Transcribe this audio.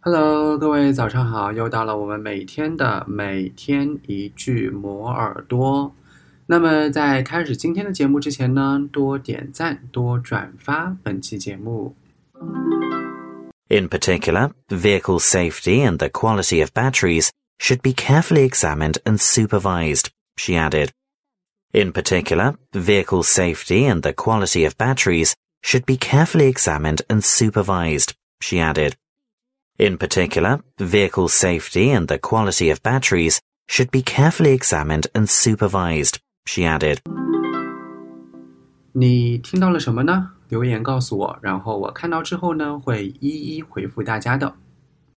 Hello，各位早上好！又到了我们每天的每天一句磨耳朵。那么在开始今天的节目之前呢，多点赞，多转发本期节目。In particular, vehicle safety and the quality of batteries should be carefully examined and supervised, she added. In particular, vehicle safety and the quality of batteries should be carefully examined and supervised, she added. In particular, vehicle safety and the quality of batteries should be carefully examined and supervised, she added. 你听到了什么呢？留言告诉我，然后我看到之后呢，会一一回复大家的。